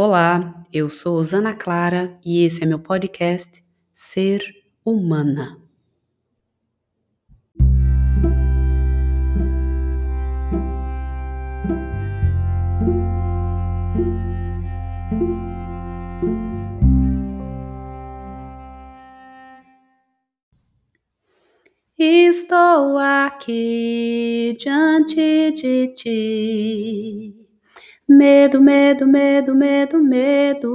Olá, eu sou Osana Clara e esse é meu podcast Ser Humana. Estou aqui diante de ti Medo, medo, medo, medo, medo.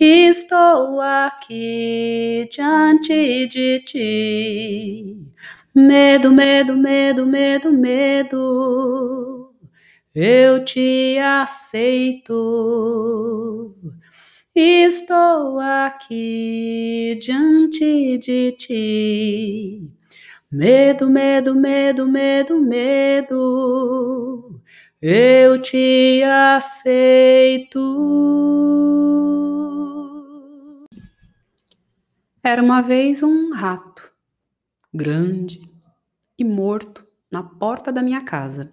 Estou aqui diante de ti. Medo, medo, medo, medo, medo. Eu te aceito. Estou aqui diante de ti. Medo, medo, medo, medo, medo eu te aceito. Era uma vez um rato, grande e morto, na porta da minha casa.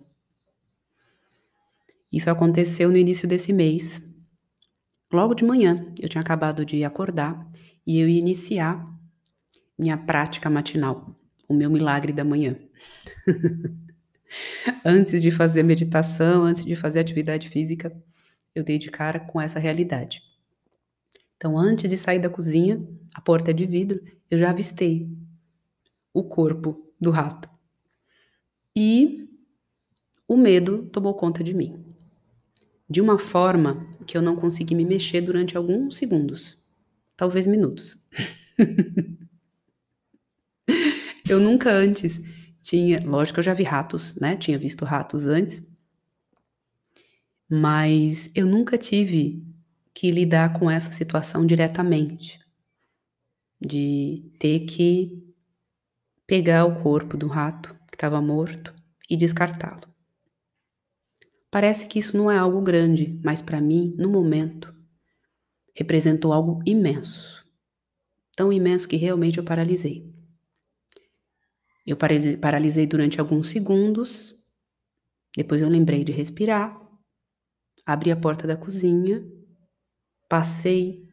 Isso aconteceu no início desse mês. Logo de manhã, eu tinha acabado de acordar e eu ia iniciar minha prática matinal, o meu milagre da manhã. antes de fazer meditação, antes de fazer atividade física, eu dei de cara com essa realidade. Então, antes de sair da cozinha, a porta é de vidro, eu já avistei o corpo do rato. E o medo tomou conta de mim. De uma forma que eu não consegui me mexer durante alguns segundos, talvez minutos. eu nunca antes tinha, lógico que eu já vi ratos, né? Tinha visto ratos antes. Mas eu nunca tive que lidar com essa situação diretamente. De ter que pegar o corpo do rato que estava morto e descartá-lo. Parece que isso não é algo grande, mas para mim, no momento, representou algo imenso. Tão imenso que realmente eu paralisei. Eu paralisei durante alguns segundos, depois eu lembrei de respirar, abri a porta da cozinha, passei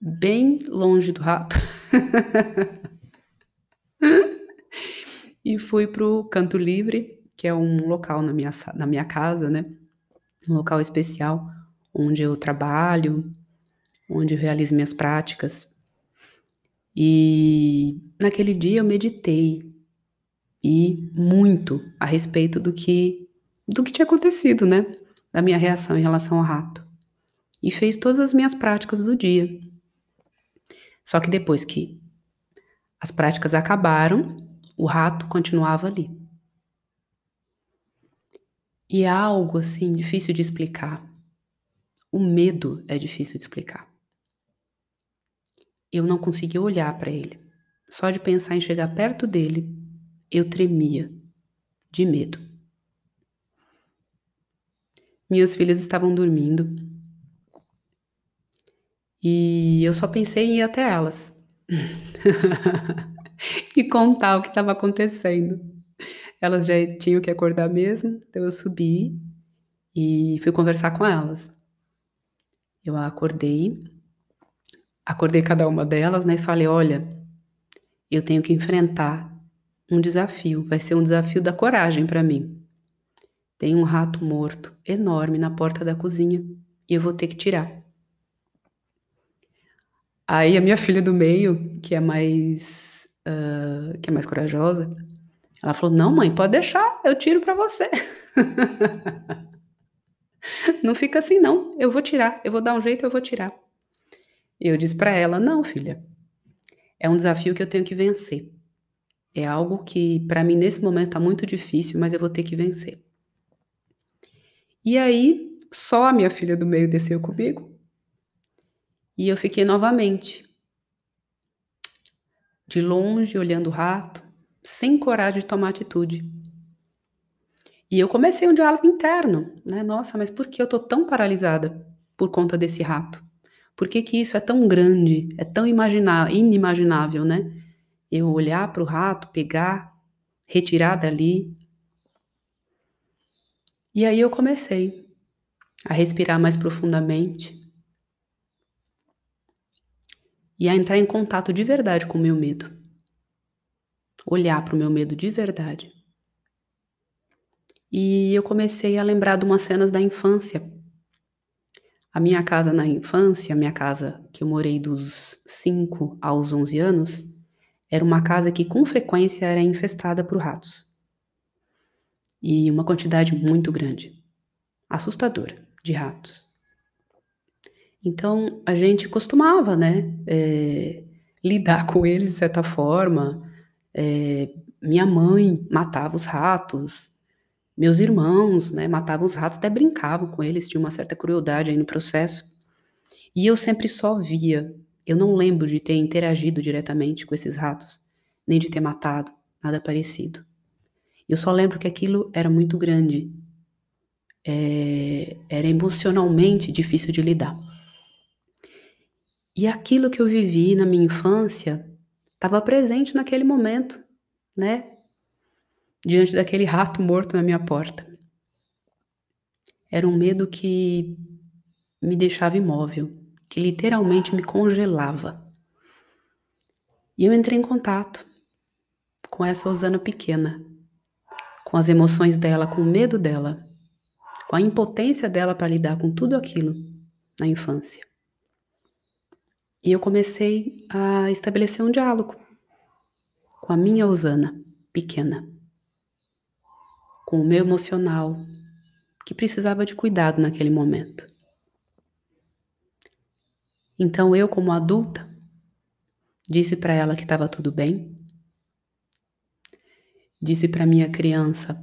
bem longe do rato. E fui para o Canto Livre, que é um local na minha, na minha casa, né? Um local especial onde eu trabalho, onde eu realizo minhas práticas. E naquele dia eu meditei e muito a respeito do que do que tinha acontecido, né? Da minha reação em relação ao rato. E fez todas as minhas práticas do dia. Só que depois que as práticas acabaram, o rato continuava ali. E é algo assim difícil de explicar. O medo é difícil de explicar. Eu não conseguia olhar para ele. Só de pensar em chegar perto dele, eu tremia de medo. Minhas filhas estavam dormindo e eu só pensei em ir até elas e contar o que estava acontecendo. Elas já tinham que acordar mesmo, então eu subi e fui conversar com elas. Eu acordei, acordei cada uma delas, né, e falei: olha, eu tenho que enfrentar um desafio, vai ser um desafio da coragem para mim. Tem um rato morto enorme na porta da cozinha e eu vou ter que tirar. Aí a minha filha do meio, que é mais uh, que é mais corajosa, ela falou: "Não, mãe, pode deixar, eu tiro para você". não fica assim não, eu vou tirar, eu vou dar um jeito, eu vou tirar. Eu disse para ela: "Não, filha. É um desafio que eu tenho que vencer. É algo que para mim nesse momento está muito difícil, mas eu vou ter que vencer. E aí, só a minha filha do meio desceu comigo. E eu fiquei novamente de longe olhando o rato, sem coragem de tomar atitude. E eu comecei um diálogo interno, né? Nossa, mas por que eu tô tão paralisada por conta desse rato? Por que, que isso é tão grande, é tão inimaginável, né? Eu olhar para o rato, pegar, retirar dali. E aí eu comecei a respirar mais profundamente e a entrar em contato de verdade com o meu medo. Olhar para o meu medo de verdade. E eu comecei a lembrar de umas cenas da infância. A minha casa na infância, a minha casa que eu morei dos 5 aos 11 anos, era uma casa que com frequência era infestada por ratos. E uma quantidade muito grande, assustadora, de ratos. Então a gente costumava, né, é, lidar com eles de certa forma. É, minha mãe matava os ratos, meus irmãos, né, matavam os ratos, até brincavam com eles, tinha uma certa crueldade aí no processo. E eu sempre só via. Eu não lembro de ter interagido diretamente com esses ratos, nem de ter matado, nada parecido. Eu só lembro que aquilo era muito grande. É, era emocionalmente difícil de lidar. E aquilo que eu vivi na minha infância estava presente naquele momento, né? Diante daquele rato morto na minha porta. Era um medo que me deixava imóvel, que literalmente me congelava. E eu entrei em contato com essa Osana pequena, com as emoções dela, com o medo dela, com a impotência dela para lidar com tudo aquilo na infância. E eu comecei a estabelecer um diálogo com a minha Osana pequena, com o meu emocional, que precisava de cuidado naquele momento. Então eu, como adulta, disse para ela que estava tudo bem, disse para minha criança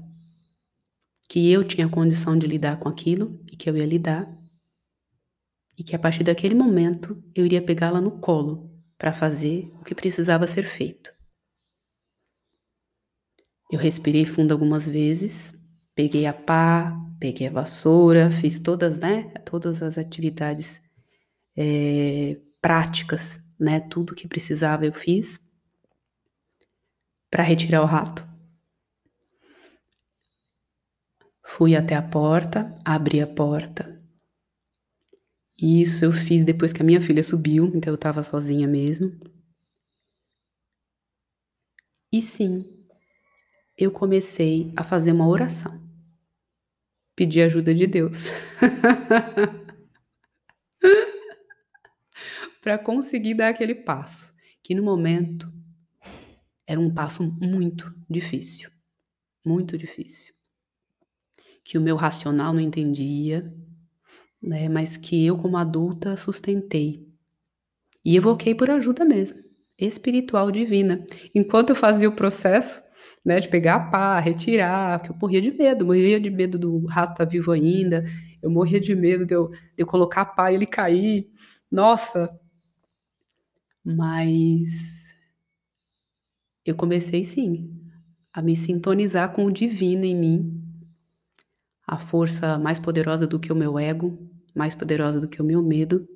que eu tinha condição de lidar com aquilo e que eu ia lidar e que a partir daquele momento eu iria pegá-la no colo para fazer o que precisava ser feito. Eu respirei fundo algumas vezes, peguei a pá, peguei a vassoura, fiz todas, né, todas as atividades é, práticas, né, tudo que precisava eu fiz para retirar o rato. Fui até a porta, abri a porta, e isso eu fiz depois que a minha filha subiu, então eu estava sozinha mesmo. E sim, eu comecei a fazer uma oração. Pedir ajuda de Deus. para conseguir dar aquele passo, que no momento era um passo muito difícil. Muito difícil. Que o meu racional não entendia, né, mas que eu, como adulta, sustentei. E evoquei por ajuda mesmo, espiritual divina. Enquanto eu fazia o processo, né, de pegar a pá, retirar, que eu morria de medo, morria de medo do rato estar tá vivo ainda, eu morria de medo de eu, de eu colocar a pá e ele cair. Nossa! Mas eu comecei sim a me sintonizar com o divino em mim, a força mais poderosa do que o meu ego, mais poderosa do que o meu medo.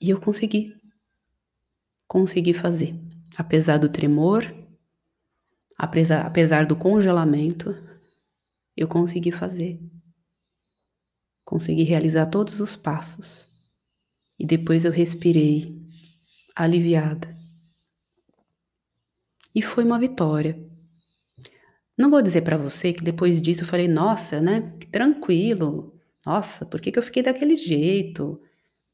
E eu consegui. Consegui fazer. Apesar do tremor, apesar, apesar do congelamento, eu consegui fazer. Consegui realizar todos os passos. E depois eu respirei, aliviada. E foi uma vitória. Não vou dizer para você que depois disso eu falei, nossa, né? Que tranquilo, nossa, por que, que eu fiquei daquele jeito?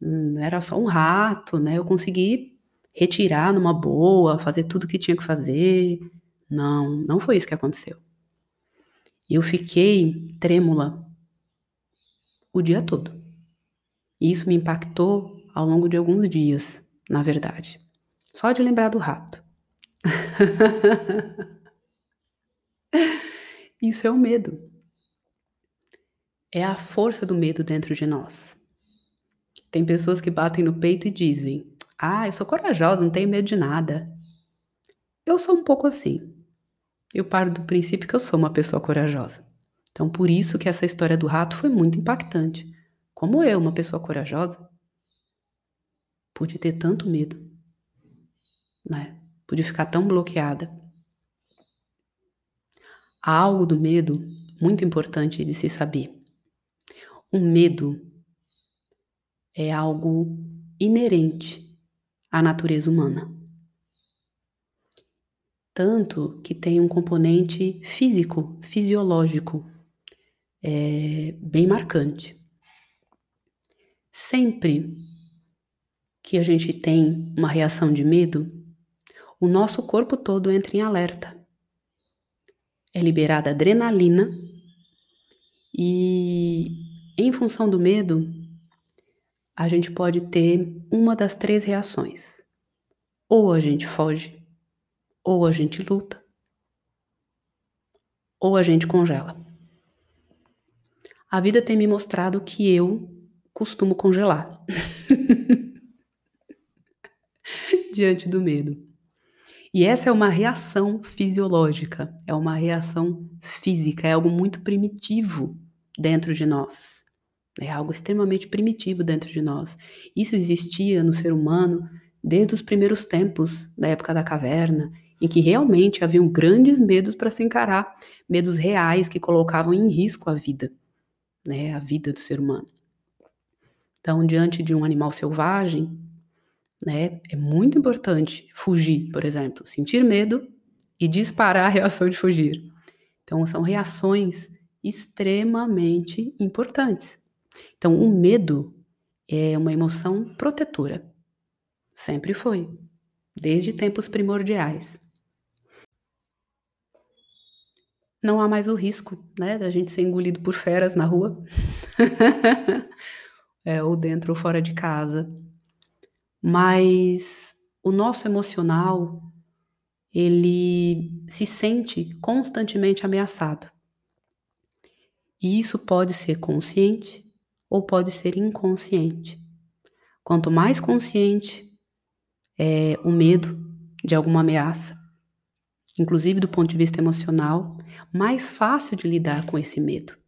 Hum, era só um rato, né? Eu consegui retirar numa boa, fazer tudo o que tinha que fazer. Não, não foi isso que aconteceu. Eu fiquei trêmula o dia todo. E isso me impactou ao longo de alguns dias, na verdade. Só de lembrar do rato. isso é o medo é a força do medo dentro de nós. Tem pessoas que batem no peito e dizem: Ah, eu sou corajosa, não tenho medo de nada. Eu sou um pouco assim. Eu paro do princípio que eu sou uma pessoa corajosa. Então, por isso que essa história do rato foi muito impactante. Como eu, uma pessoa corajosa, pude ter tanto medo, né? Pude ficar tão bloqueada. Há algo do medo muito importante de se saber. O medo é algo inerente à natureza humana. Tanto que tem um componente físico, fisiológico, é, bem marcante. Sempre que a gente tem uma reação de medo, o nosso corpo todo entra em alerta. É liberada adrenalina e, em função do medo, a gente pode ter uma das três reações. Ou a gente foge, ou a gente luta, ou a gente congela. A vida tem me mostrado que eu costumo congelar diante do medo. E essa é uma reação fisiológica, é uma reação física, é algo muito primitivo dentro de nós. É algo extremamente primitivo dentro de nós. Isso existia no ser humano desde os primeiros tempos, da época da caverna, em que realmente haviam grandes medos para se encarar, medos reais que colocavam em risco a vida, né, a vida do ser humano. Então, diante de um animal selvagem, né? É muito importante fugir, por exemplo, sentir medo e disparar a reação de fugir. Então, são reações extremamente importantes. Então, o medo é uma emoção protetora. Sempre foi, desde tempos primordiais. Não há mais o risco, né, da gente ser engolido por feras na rua, é, ou dentro ou fora de casa mas o nosso emocional ele se sente constantemente ameaçado. E isso pode ser consciente ou pode ser inconsciente. Quanto mais consciente é o medo de alguma ameaça, inclusive do ponto de vista emocional, mais fácil de lidar com esse medo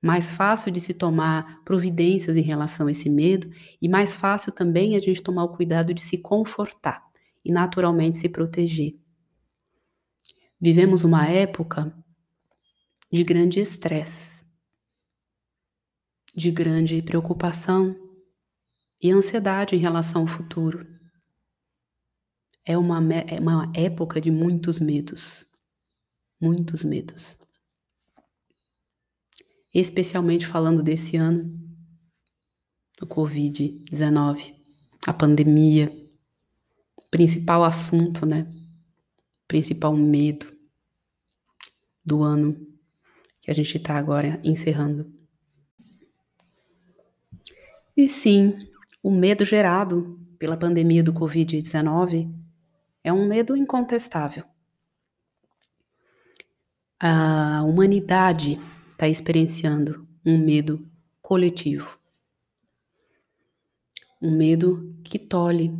mais fácil de se tomar providências em relação a esse medo e mais fácil também a gente tomar o cuidado de se confortar e naturalmente se proteger. Vivemos uma época de grande estresse, de grande preocupação e ansiedade em relação ao futuro. É uma, é uma época de muitos medos, muitos medos especialmente falando desse ano, do Covid-19, a pandemia, principal assunto, né? Principal medo do ano que a gente está agora encerrando. E sim, o medo gerado pela pandemia do Covid-19 é um medo incontestável. A humanidade está experienciando um medo coletivo. Um medo que tolhe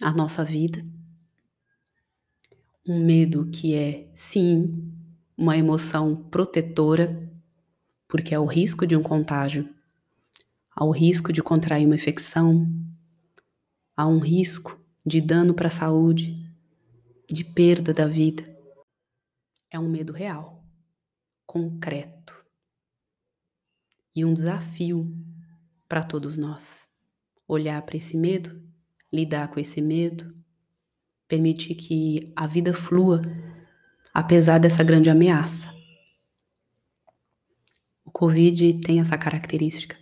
a nossa vida. Um medo que é, sim, uma emoção protetora, porque é o risco de um contágio, há o risco de contrair uma infecção, há um risco de dano para a saúde, de perda da vida. É um medo real concreto e um desafio para todos nós. Olhar para esse medo, lidar com esse medo, permitir que a vida flua apesar dessa grande ameaça. O Covid tem essa característica.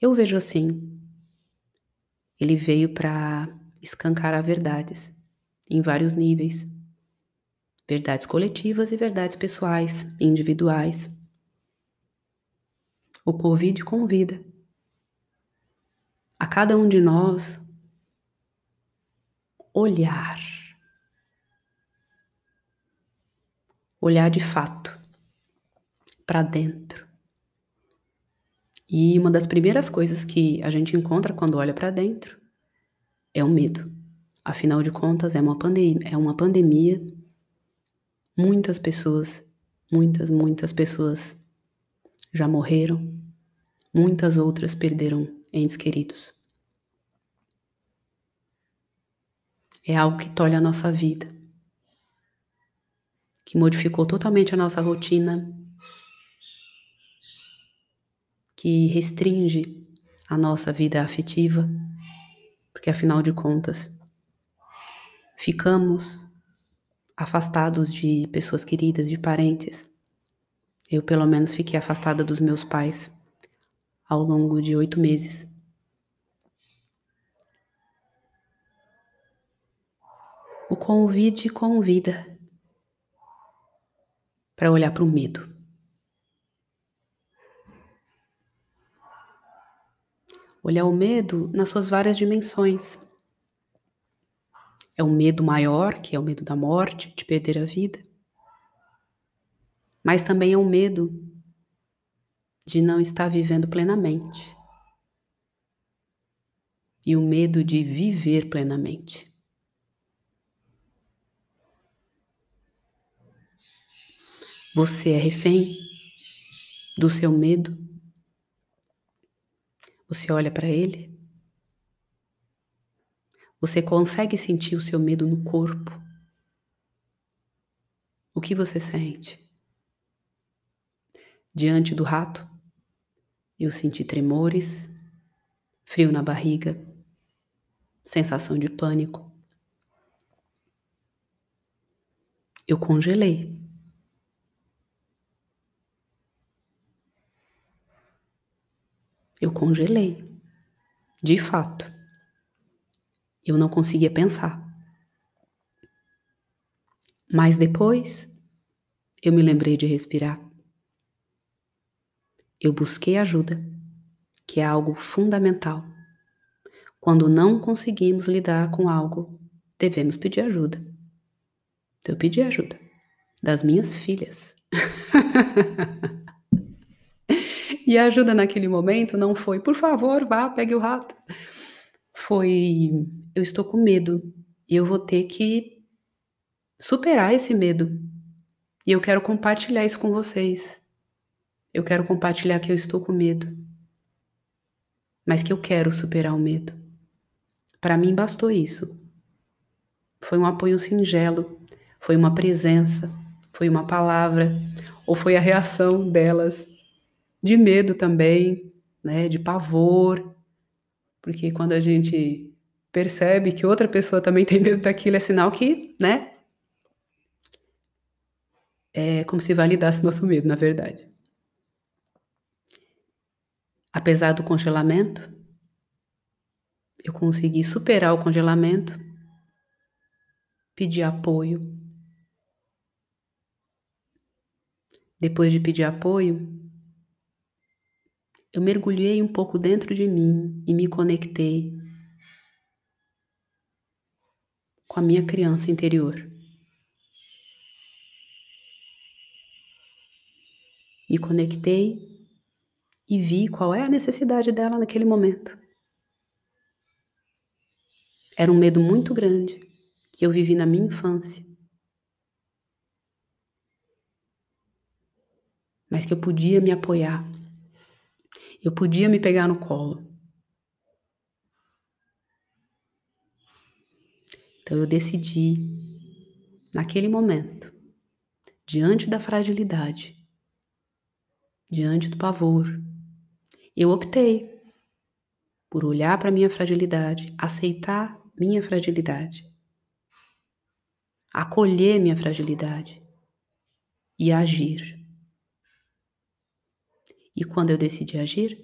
Eu vejo assim. Ele veio para escancar verdades em vários níveis verdades coletivas e verdades pessoais, individuais. O Covid convida a cada um de nós olhar, olhar de fato para dentro. E uma das primeiras coisas que a gente encontra quando olha para dentro é o medo. Afinal de contas, é uma pandemia, é uma pandemia Muitas pessoas, muitas, muitas pessoas já morreram, muitas outras perderam entes queridos. É algo que tolhe a nossa vida, que modificou totalmente a nossa rotina, que restringe a nossa vida afetiva, porque afinal de contas, ficamos afastados de pessoas queridas, de parentes. Eu, pelo menos, fiquei afastada dos meus pais ao longo de oito meses. O convite convida para olhar para o medo. Olhar o medo nas suas várias dimensões. É o medo maior, que é o medo da morte, de perder a vida. Mas também é o medo de não estar vivendo plenamente. E o medo de viver plenamente. Você é refém do seu medo? Você olha para ele? Você consegue sentir o seu medo no corpo? O que você sente? Diante do rato, eu senti tremores, frio na barriga, sensação de pânico. Eu congelei. Eu congelei. De fato. Eu não conseguia pensar. Mas depois, eu me lembrei de respirar. Eu busquei ajuda, que é algo fundamental. Quando não conseguimos lidar com algo, devemos pedir ajuda. Então, eu pedi ajuda das minhas filhas. E a ajuda naquele momento não foi, por favor, vá, pegue o rato. Foi, eu estou com medo e eu vou ter que superar esse medo. E eu quero compartilhar isso com vocês. Eu quero compartilhar que eu estou com medo, mas que eu quero superar o medo. Para mim bastou isso. Foi um apoio singelo, foi uma presença, foi uma palavra, ou foi a reação delas de medo também, né, de pavor, porque quando a gente percebe que outra pessoa também tem medo daquilo, é sinal que, né, é como se validasse nosso medo, na verdade. Apesar do congelamento, eu consegui superar o congelamento, pedir apoio. Depois de pedir apoio, eu mergulhei um pouco dentro de mim e me conectei com a minha criança interior. Me conectei e vi qual é a necessidade dela naquele momento. Era um medo muito grande que eu vivi na minha infância. Mas que eu podia me apoiar eu podia me pegar no colo. Então eu decidi, naquele momento, diante da fragilidade, diante do pavor, eu optei por olhar para minha fragilidade, aceitar minha fragilidade, acolher minha fragilidade e agir. E quando eu decidi agir,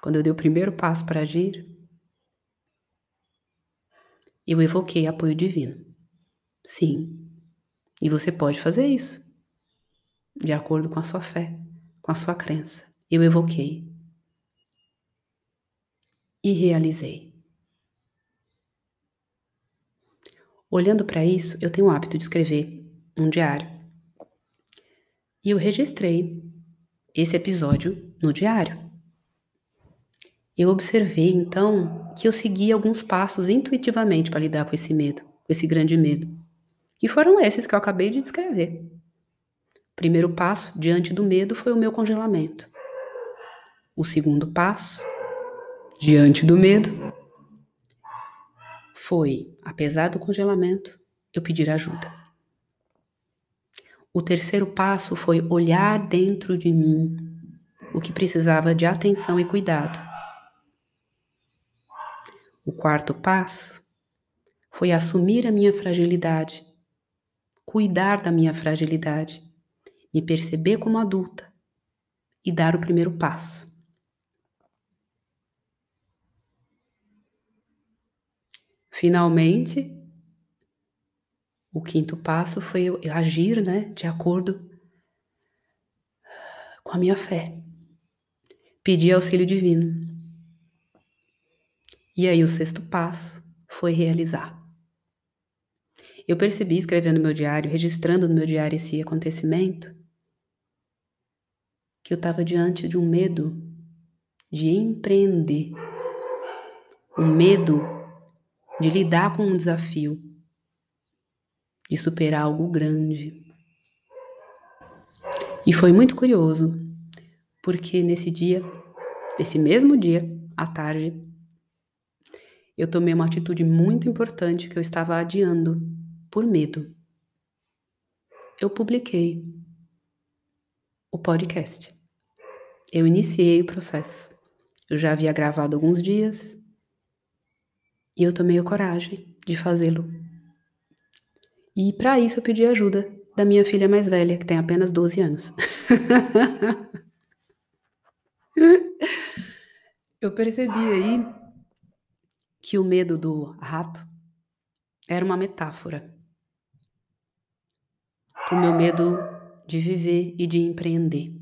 quando eu dei o primeiro passo para agir, eu evoquei apoio divino. Sim. E você pode fazer isso, de acordo com a sua fé, com a sua crença. Eu evoquei e realizei. Olhando para isso, eu tenho o hábito de escrever um diário. E eu registrei esse episódio no diário. Eu observei então que eu segui alguns passos intuitivamente para lidar com esse medo, com esse grande medo. E foram esses que eu acabei de descrever. O primeiro passo diante do medo foi o meu congelamento. O segundo passo, diante do medo, foi, apesar do congelamento, eu pedir ajuda. O terceiro passo foi olhar dentro de mim o que precisava de atenção e cuidado. O quarto passo foi assumir a minha fragilidade, cuidar da minha fragilidade, me perceber como adulta e dar o primeiro passo. Finalmente, o quinto passo foi eu agir, né, de acordo com a minha fé. Pedir auxílio divino. E aí o sexto passo foi realizar. Eu percebi escrevendo meu diário, registrando no meu diário esse acontecimento, que eu estava diante de um medo de empreender, um medo de lidar com um desafio, de superar algo grande. E foi muito curioso, porque nesse dia, nesse mesmo dia, à tarde, eu tomei uma atitude muito importante que eu estava adiando por medo. Eu publiquei o podcast. Eu iniciei o processo. Eu já havia gravado alguns dias, e eu tomei a coragem de fazê-lo. E para isso eu pedi ajuda da minha filha mais velha, que tem apenas 12 anos. eu percebi aí que o medo do rato era uma metáfora para o meu medo de viver e de empreender.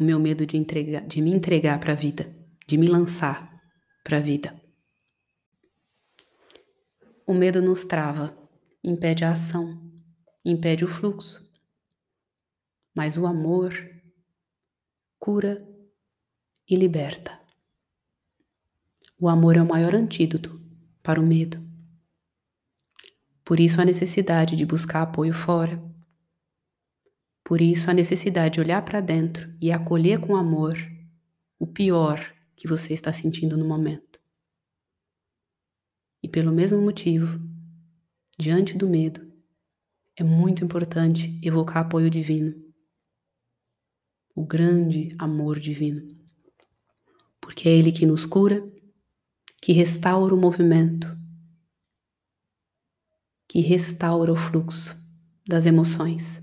O meu medo de, entregar, de me entregar para a vida de me lançar para a vida. O medo nos trava, impede a ação, impede o fluxo. Mas o amor cura e liberta. O amor é o maior antídoto para o medo. Por isso a necessidade de buscar apoio fora. Por isso a necessidade de olhar para dentro e acolher com amor o pior que você está sentindo no momento. E pelo mesmo motivo, diante do medo, é muito importante evocar apoio divino, o grande amor divino, porque é Ele que nos cura, que restaura o movimento, que restaura o fluxo das emoções.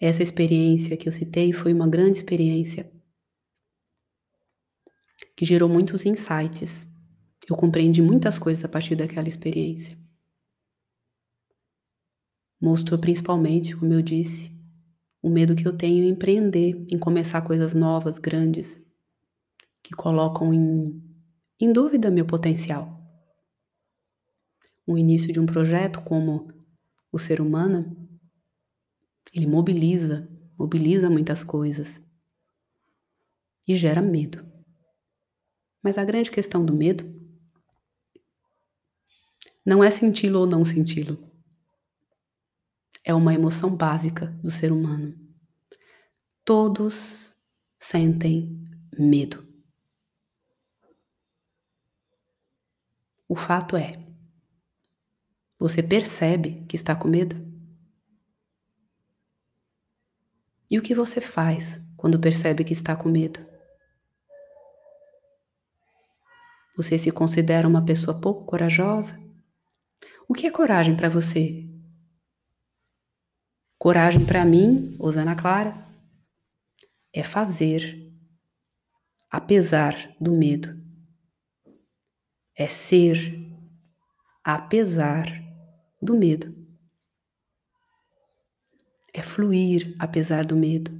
Essa experiência que eu citei foi uma grande experiência que gerou muitos insights. Eu compreendi muitas coisas a partir daquela experiência. Mostrou principalmente, como eu disse, o medo que eu tenho em empreender, em começar coisas novas, grandes, que colocam em, em dúvida meu potencial. O início de um projeto como o ser humano, ele mobiliza, mobiliza muitas coisas e gera medo. Mas a grande questão do medo não é senti-lo ou não senti-lo. É uma emoção básica do ser humano. Todos sentem medo. O fato é, você percebe que está com medo? E o que você faz quando percebe que está com medo? Você se considera uma pessoa pouco corajosa? O que é coragem para você? Coragem para mim, Osana Clara, é fazer apesar do medo. É ser apesar do medo. É fluir apesar do medo.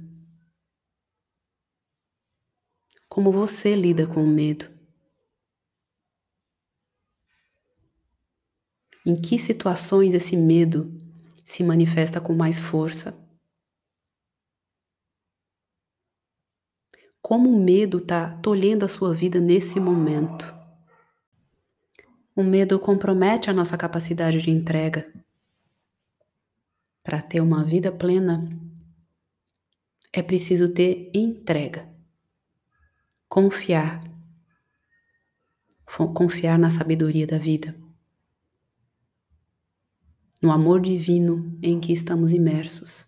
Como você lida com o medo? Em que situações esse medo se manifesta com mais força? Como o medo está tolhendo a sua vida nesse momento? O medo compromete a nossa capacidade de entrega. Para ter uma vida plena, é preciso ter entrega. Confiar. Confiar na sabedoria da vida. No amor divino em que estamos imersos.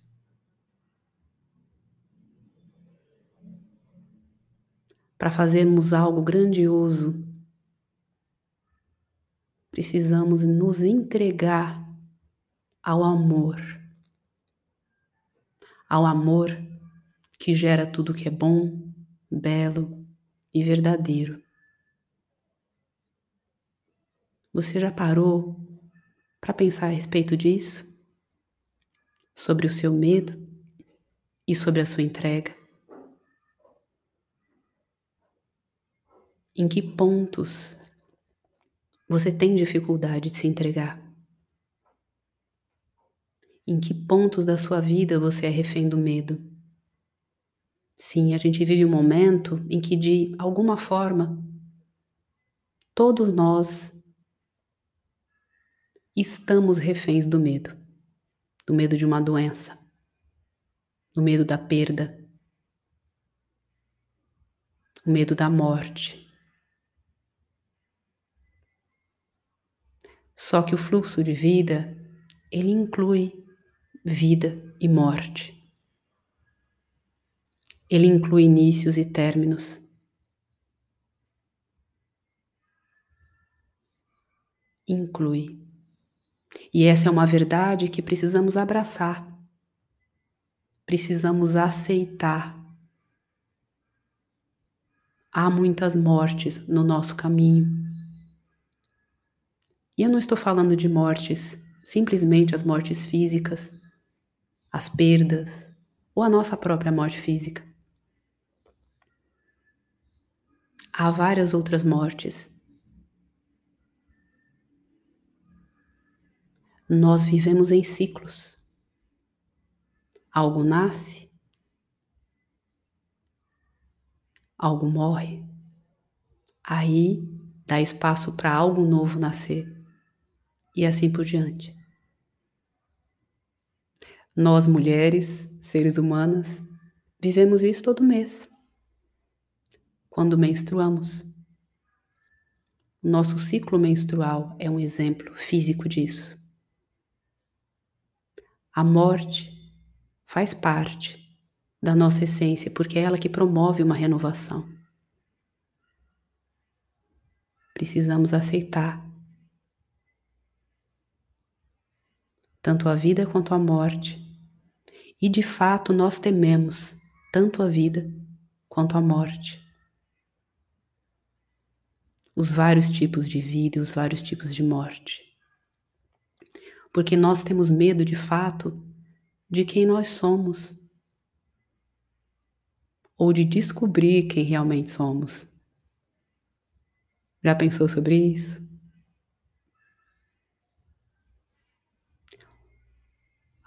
Para fazermos algo grandioso precisamos nos entregar ao amor. Ao amor que gera tudo que é bom, belo e verdadeiro. Você já parou para pensar a respeito disso? Sobre o seu medo e sobre a sua entrega? Em que pontos você tem dificuldade de se entregar? Em que pontos da sua vida você é refém do medo? Sim, a gente vive um momento em que, de alguma forma, todos nós estamos reféns do medo, do medo de uma doença, do medo da perda, o medo da morte. Só que o fluxo de vida, ele inclui vida e morte. Ele inclui inícios e términos. Inclui. E essa é uma verdade que precisamos abraçar, precisamos aceitar. Há muitas mortes no nosso caminho. E eu não estou falando de mortes, simplesmente as mortes físicas, as perdas ou a nossa própria morte física. Há várias outras mortes Nós vivemos em ciclos. Algo nasce, algo morre, aí dá espaço para algo novo nascer e assim por diante. Nós, mulheres, seres humanas, vivemos isso todo mês. Quando menstruamos. Nosso ciclo menstrual é um exemplo físico disso. A morte faz parte da nossa essência, porque é ela que promove uma renovação. Precisamos aceitar tanto a vida quanto a morte. E de fato nós tememos tanto a vida quanto a morte. Os vários tipos de vida e os vários tipos de morte porque nós temos medo de fato de quem nós somos ou de descobrir quem realmente somos. Já pensou sobre isso?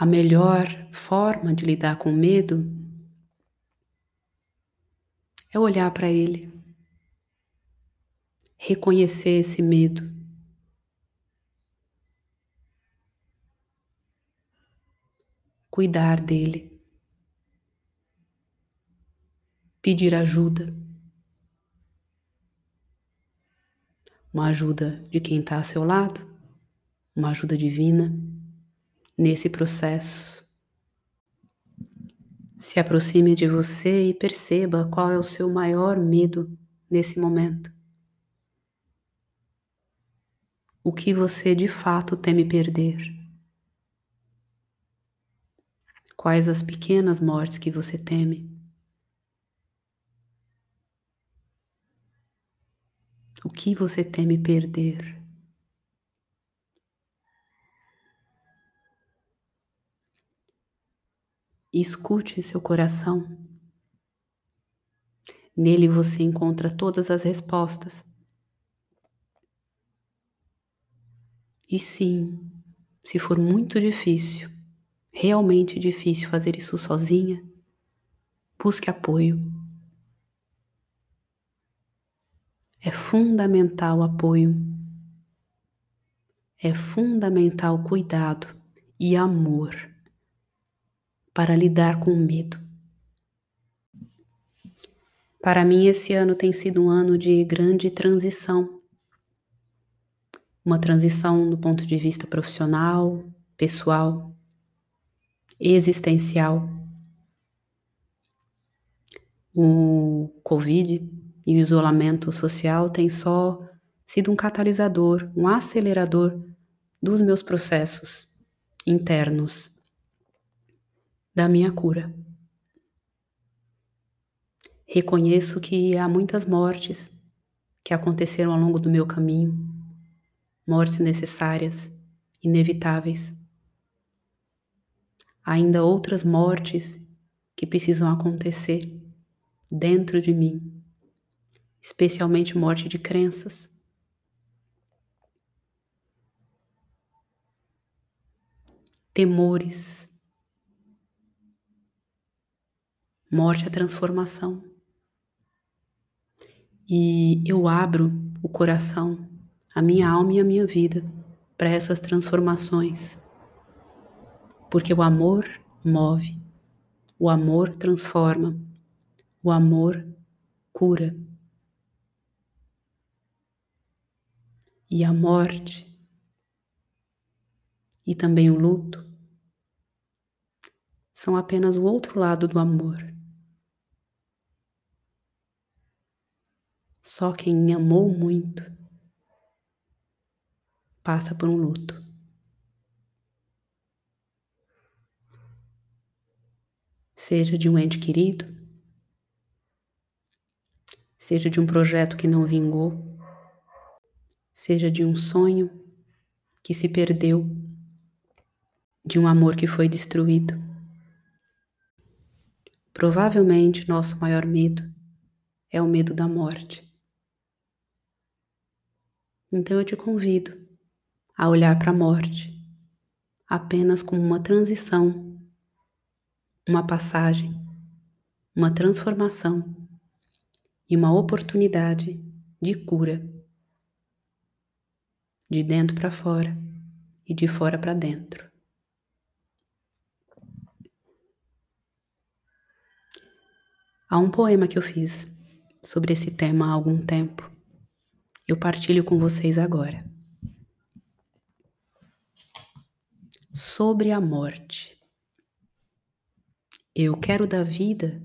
A melhor forma de lidar com o medo é olhar para ele, reconhecer esse medo. Cuidar dele, pedir ajuda, uma ajuda de quem está a seu lado, uma ajuda divina nesse processo. Se aproxime de você e perceba qual é o seu maior medo nesse momento. O que você de fato teme perder. Quais as pequenas mortes que você teme? O que você teme perder? Escute seu coração. Nele você encontra todas as respostas. E sim, se for muito difícil, realmente difícil fazer isso sozinha, busque apoio. É fundamental apoio. É fundamental cuidado e amor para lidar com o medo. Para mim, esse ano tem sido um ano de grande transição. Uma transição do ponto de vista profissional, pessoal, existencial. O Covid e o isolamento social têm só sido um catalisador, um acelerador dos meus processos internos, da minha cura. Reconheço que há muitas mortes que aconteceram ao longo do meu caminho, mortes necessárias, inevitáveis. Ainda outras mortes que precisam acontecer dentro de mim, especialmente morte de crenças. Temores, morte é transformação. E eu abro o coração, a minha alma e a minha vida para essas transformações. Porque o amor move, o amor transforma, o amor cura. E a morte e também o luto são apenas o outro lado do amor. Só quem amou muito passa por um luto. Seja de um ente querido, seja de um projeto que não vingou, seja de um sonho que se perdeu, de um amor que foi destruído. Provavelmente nosso maior medo é o medo da morte. Então eu te convido a olhar para a morte apenas como uma transição, uma passagem, uma transformação e uma oportunidade de cura, de dentro para fora e de fora para dentro. Há um poema que eu fiz sobre esse tema há algum tempo eu partilho com vocês agora. Sobre a morte. Eu quero da vida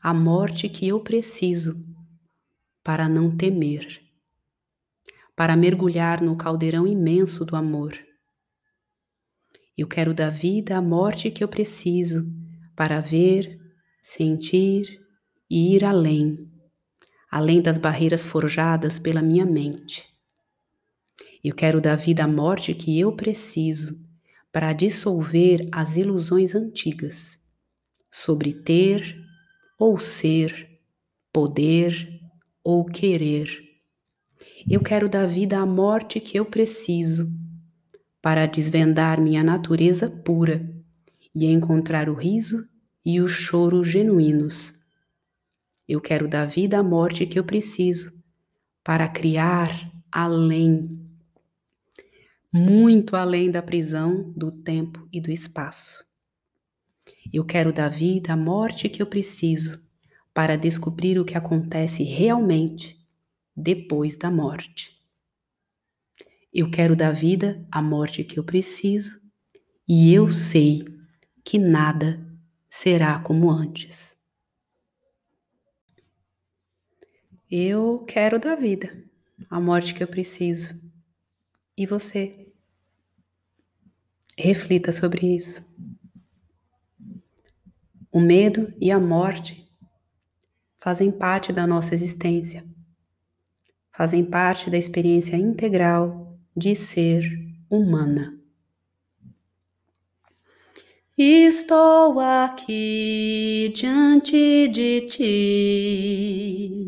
a morte que eu preciso para não temer, para mergulhar no caldeirão imenso do amor. Eu quero da vida a morte que eu preciso para ver, sentir e ir além além das barreiras forjadas pela minha mente. Eu quero da vida a morte que eu preciso para dissolver as ilusões antigas sobre ter ou ser, poder ou querer. Eu quero da vida a morte que eu preciso para desvendar minha natureza pura e encontrar o riso e o choro genuínos eu quero da vida a morte que eu preciso para criar além, muito além da prisão do tempo e do espaço. Eu quero da vida a morte que eu preciso para descobrir o que acontece realmente depois da morte. Eu quero da vida a morte que eu preciso e eu sei que nada será como antes. Eu quero da vida, a morte que eu preciso. E você? Reflita sobre isso. O medo e a morte fazem parte da nossa existência, fazem parte da experiência integral de ser humana. Estou aqui diante de ti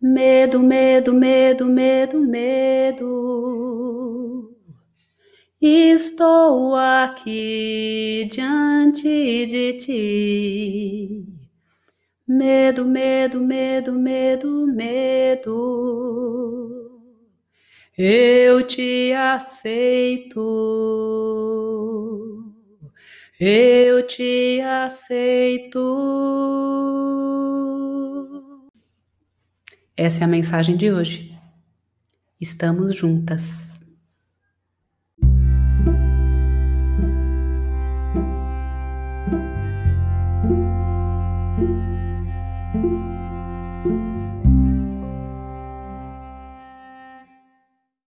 Medo, medo, medo, medo, medo. Estou aqui diante de ti. Medo, medo, medo, medo, medo. Eu te aceito. Eu te aceito. Essa é a mensagem de hoje. Estamos juntas.